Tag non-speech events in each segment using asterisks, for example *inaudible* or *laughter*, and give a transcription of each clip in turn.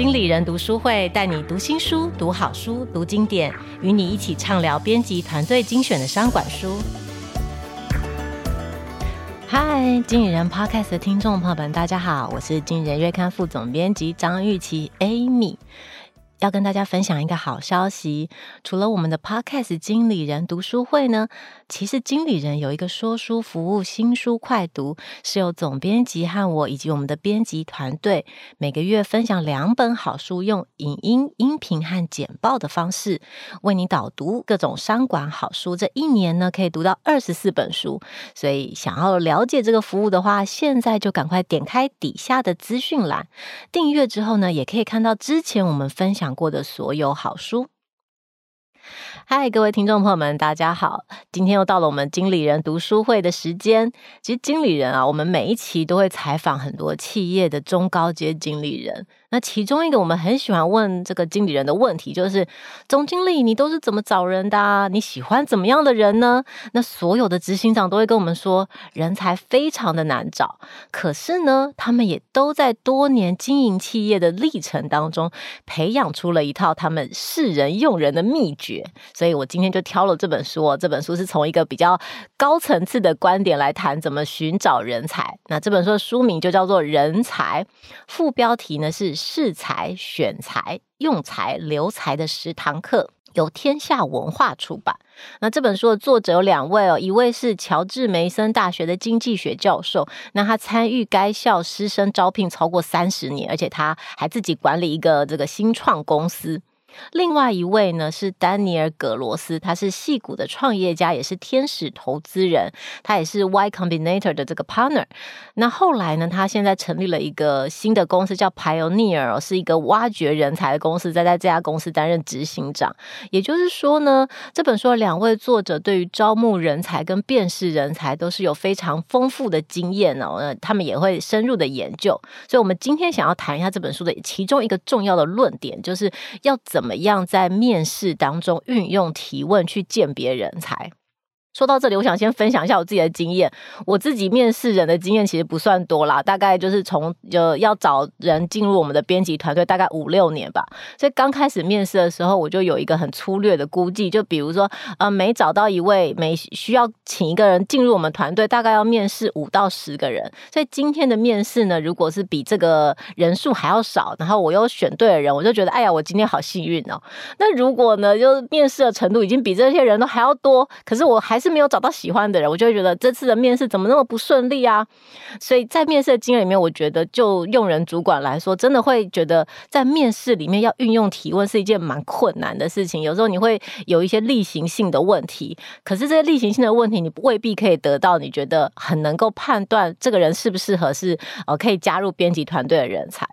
经理人读书会带你读新书、读好书、读经典，与你一起畅聊编辑团队精选的商管书。嗨，经理人 Podcast 的听众朋友们，大家好，我是经理人月刊副总编辑张玉琪 Amy。要跟大家分享一个好消息，除了我们的 Podcast 经理人读书会呢，其实经理人有一个说书服务新书快读，是由总编辑和我以及我们的编辑团队每个月分享两本好书，用影音、音频和简报的方式为你导读各种商管好书。这一年呢，可以读到二十四本书，所以想要了解这个服务的话，现在就赶快点开底下的资讯栏，订阅之后呢，也可以看到之前我们分享过的所有好书。嗨，各位听众朋友们，大家好！今天又到了我们经理人读书会的时间。其实经理人啊，我们每一期都会采访很多企业的中高阶经理人。那其中一个我们很喜欢问这个经理人的问题，就是总经理，你都是怎么找人的？你喜欢怎么样的人呢？那所有的执行长都会跟我们说，人才非常的难找。可是呢，他们也都在多年经营企业的历程当中，培养出了一套他们识人用人的秘诀。所以我今天就挑了这本书，这本书是从一个比较高层次的观点来谈怎么寻找人才。那这本书的书名就叫做《人才》，副标题呢是。识才、选才、用才、留才的十堂课，由天下文化出版。那这本书的作者有两位哦，一位是乔治梅森大学的经济学教授，那他参与该校师生招聘超过三十年，而且他还自己管理一个这个新创公司。另外一位呢是丹尼尔·葛罗斯，他是戏谷的创业家，也是天使投资人，他也是 Y Combinator 的这个 partner。那后来呢，他现在成立了一个新的公司，叫 Pioneer，是一个挖掘人才的公司，在在这家公司担任执行长。也就是说呢，这本书的两位作者对于招募人才跟辨识人才都是有非常丰富的经验哦。那他们也会深入的研究，所以我们今天想要谈一下这本书的其中一个重要的论点，就是要怎。怎么样在面试当中运用提问去鉴别人才？说到这里，我想先分享一下我自己的经验。我自己面试人的经验其实不算多啦，大概就是从就要找人进入我们的编辑团队，大概五六年吧。所以刚开始面试的时候，我就有一个很粗略的估计，就比如说，呃，每找到一位，每需要请一个人进入我们团队，大概要面试五到十个人。所以今天的面试呢，如果是比这个人数还要少，然后我又选对了人，我就觉得，哎呀，我今天好幸运哦。那如果呢，就面试的程度已经比这些人都还要多，可是我还是没有找到喜欢的人，我就会觉得这次的面试怎么那么不顺利啊？所以在面试的经验里面，我觉得就用人主管来说，真的会觉得在面试里面要运用提问是一件蛮困难的事情。有时候你会有一些例行性的问题，可是这些例行性的问题，你未必可以得到你觉得很能够判断这个人适不适合是呃可以加入编辑团队的人才。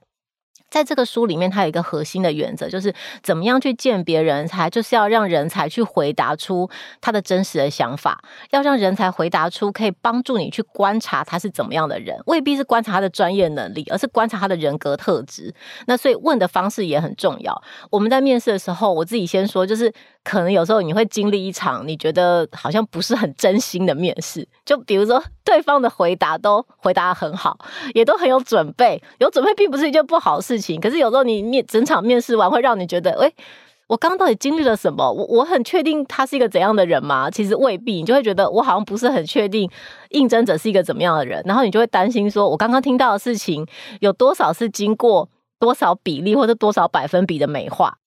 在这个书里面，它有一个核心的原则，就是怎么样去鉴别人才，就是要让人才去回答出他的真实的想法，要让人才回答出可以帮助你去观察他是怎么样的人，未必是观察他的专业能力，而是观察他的人格特质。那所以问的方式也很重要。我们在面试的时候，我自己先说，就是可能有时候你会经历一场你觉得好像不是很真心的面试，就比如说对方的回答都回答得很好，也都很有准备，有准备并不是一件不好的事。事情，可是有时候你面整场面试完，会让你觉得，哎，我刚刚到底经历了什么？我我很确定他是一个怎样的人吗？其实未必，你就会觉得我好像不是很确定应征者是一个怎么样的人，然后你就会担心说，我刚刚听到的事情有多少是经过多少比例或者多少百分比的美化。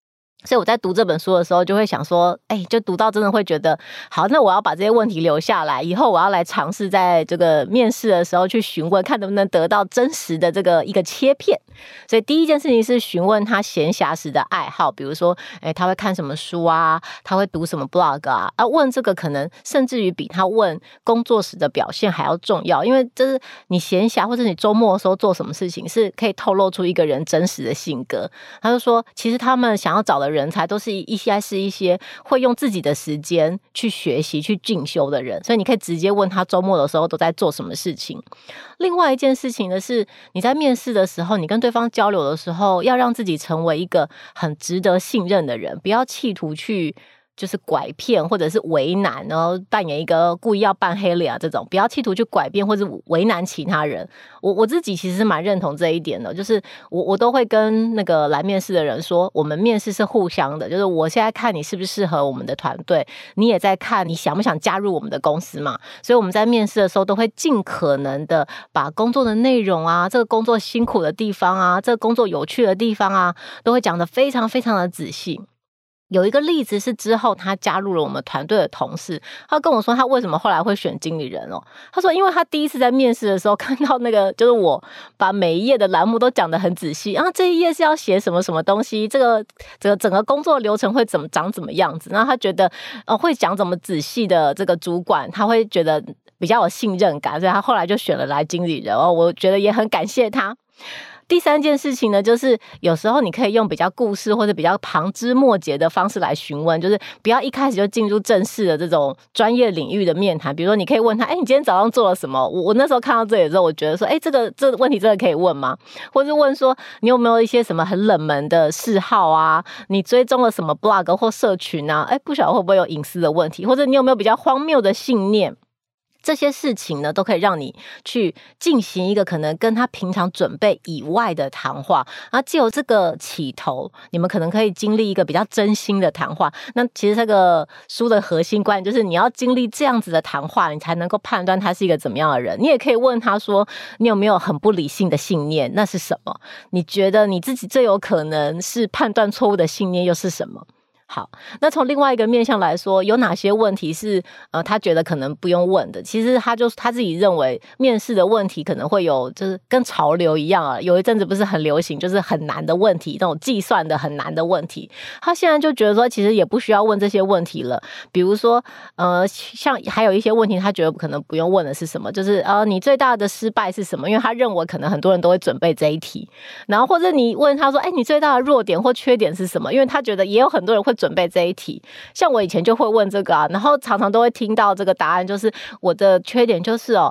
所以我在读这本书的时候，就会想说，哎，就读到真的会觉得，好，那我要把这些问题留下来，以后我要来尝试在这个面试的时候去询问，看能不能得到真实的这个一个切片。所以第一件事情是询问他闲暇时的爱好，比如说，哎，他会看什么书啊？他会读什么 blog 啊？啊，问这个可能甚至于比他问工作时的表现还要重要，因为这是你闲暇或者你周末的时候做什么事情，是可以透露出一个人真实的性格。他就说，其实他们想要找的。人才都是一些是一些会用自己的时间去学习、去进修的人，所以你可以直接问他周末的时候都在做什么事情。另外一件事情呢，是你在面试的时候，你跟对方交流的时候，要让自己成为一个很值得信任的人，不要企图去就是拐骗或者是为难，然后扮演一个故意要扮黑脸啊这种，不要企图去拐骗或者为难其他人。我我自己其实蛮认同这一点的，就是我我都会跟那个来面试的人说，我们面试是互相的，就是我现在看你是不是适合我们的团队，你也在看你想不想加入我们的公司嘛。所以我们在面试的时候都会尽可能的把工作的内容啊，这个工作辛苦的地方啊，这个工作有趣的地方啊，都会讲得非常非常的仔细。有一个例子是之后他加入了我们团队的同事，他跟我说他为什么后来会选经理人哦。他说，因为他第一次在面试的时候 *laughs* 看到那个就是我把每一页的栏目都讲得很仔细，然后这一页是要写什么什么东西，这个这个整个工作流程会怎么长怎么样子，然后他觉得呃会讲怎么仔细的这个主管他会觉得比较有信任感，所以他后来就选了来经理人哦。我觉得也很感谢他。第三件事情呢，就是有时候你可以用比较故事或者比较旁枝末节的方式来询问，就是不要一开始就进入正式的这种专业领域的面谈。比如说，你可以问他：“哎，你今天早上做了什么？”我我那时候看到这里的时候，我觉得说：“哎，这个这个问题真的可以问吗？”或者问说：“你有没有一些什么很冷门的嗜好啊？你追踪了什么 blog 或社群啊？哎，不晓得会不会有隐私的问题？或者你有没有比较荒谬的信念？”这些事情呢，都可以让你去进行一个可能跟他平常准备以外的谈话，然后借由这个起头，你们可能可以经历一个比较真心的谈话。那其实这个书的核心观点就是，你要经历这样子的谈话，你才能够判断他是一个怎么样的人。你也可以问他说，你有没有很不理性的信念？那是什么？你觉得你自己最有可能是判断错误的信念又是什么？好，那从另外一个面向来说，有哪些问题是呃他觉得可能不用问的？其实他就他自己认为面试的问题可能会有，就是跟潮流一样啊。有一阵子不是很流行，就是很难的问题，那种计算的很难的问题。他现在就觉得说，其实也不需要问这些问题了。比如说，呃，像还有一些问题，他觉得可能不用问的是什么？就是呃，你最大的失败是什么？因为他认为可能很多人都会准备这一题。然后或者你问他说，哎，你最大的弱点或缺点是什么？因为他觉得也有很多人会。准备这一题，像我以前就会问这个啊，然后常常都会听到这个答案，就是我的缺点就是哦，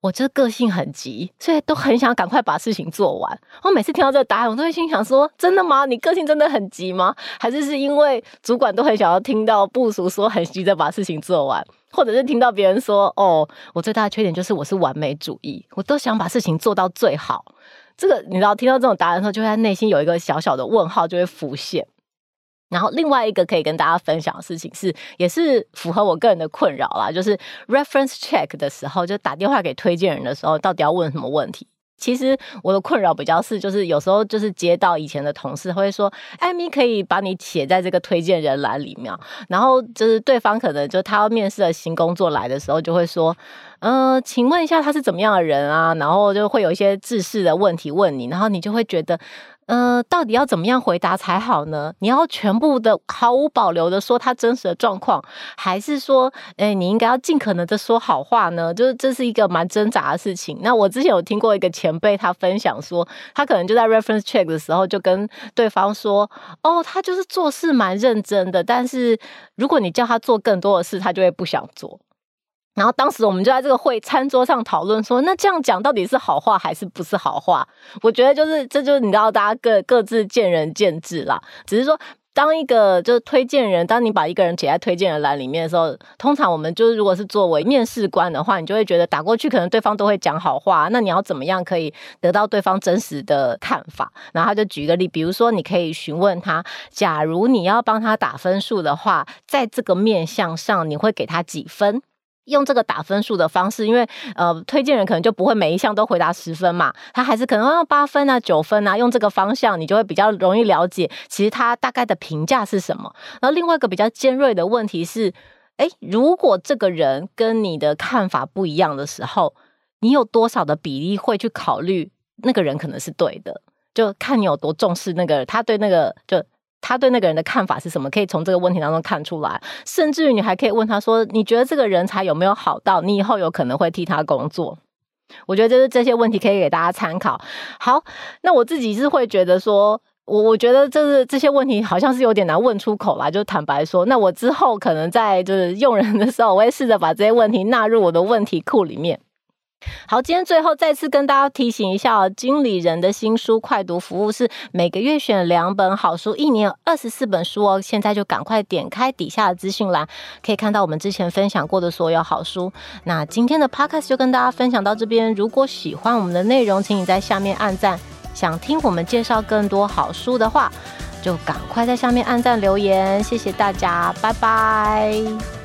我这个性很急，所以都很想赶快把事情做完。我每次听到这个答案，我都会心想说：真的吗？你个性真的很急吗？还是是因为主管都很想要听到部署说很急着把事情做完，或者是听到别人说哦，我最大的缺点就是我是完美主义，我都想把事情做到最好。这个你知道，听到这种答案的时候，就会在内心有一个小小的问号，就会浮现。然后另外一个可以跟大家分享的事情是，也是符合我个人的困扰啦，就是 reference check 的时候，就打电话给推荐人的时候，到底要问什么问题？其实我的困扰比较是，就是有时候就是接到以前的同事会说，艾米可以把你写在这个推荐人栏里面，然后就是对方可能就他要面试的新工作来的时候，就会说，呃，请问一下他是怎么样的人啊？然后就会有一些制式的问题问你，然后你就会觉得。呃，到底要怎么样回答才好呢？你要全部的毫无保留的说他真实的状况，还是说，哎，你应该要尽可能的说好话呢？就是这是一个蛮挣扎的事情。那我之前有听过一个前辈他分享说，他可能就在 reference check 的时候就跟对方说，哦，他就是做事蛮认真的，但是如果你叫他做更多的事，他就会不想做。然后当时我们就在这个会餐桌上讨论说，那这样讲到底是好话还是不是好话？我觉得就是这就是你知道，大家各各自见仁见智啦。只是说，当一个就是推荐人，当你把一个人写在推荐人栏里面的时候，通常我们就是如果是作为面试官的话，你就会觉得打过去可能对方都会讲好话，那你要怎么样可以得到对方真实的看法？然后他就举一个例，比如说你可以询问他，假如你要帮他打分数的话，在这个面向上你会给他几分？用这个打分数的方式，因为呃，推荐人可能就不会每一项都回答十分嘛，他还是可能要八分啊、九分啊，用这个方向，你就会比较容易了解，其实他大概的评价是什么。然后另外一个比较尖锐的问题是，诶，如果这个人跟你的看法不一样的时候，你有多少的比例会去考虑那个人可能是对的？就看你有多重视那个，他对那个就。他对那个人的看法是什么？可以从这个问题当中看出来，甚至于你还可以问他说：“你觉得这个人才有没有好到你以后有可能会替他工作？”我觉得就是这些问题可以给大家参考。好，那我自己是会觉得说，我我觉得就是这些问题好像是有点难问出口啦，就坦白说，那我之后可能在就是用人的时候，我会试着把这些问题纳入我的问题库里面。好，今天最后再次跟大家提醒一下哦，经理人的新书快读服务是每个月选两本好书，一年二十四本书哦。现在就赶快点开底下的资讯栏，可以看到我们之前分享过的所有好书。那今天的 podcast 就跟大家分享到这边，如果喜欢我们的内容，请你在下面按赞。想听我们介绍更多好书的话，就赶快在下面按赞留言。谢谢大家，拜拜。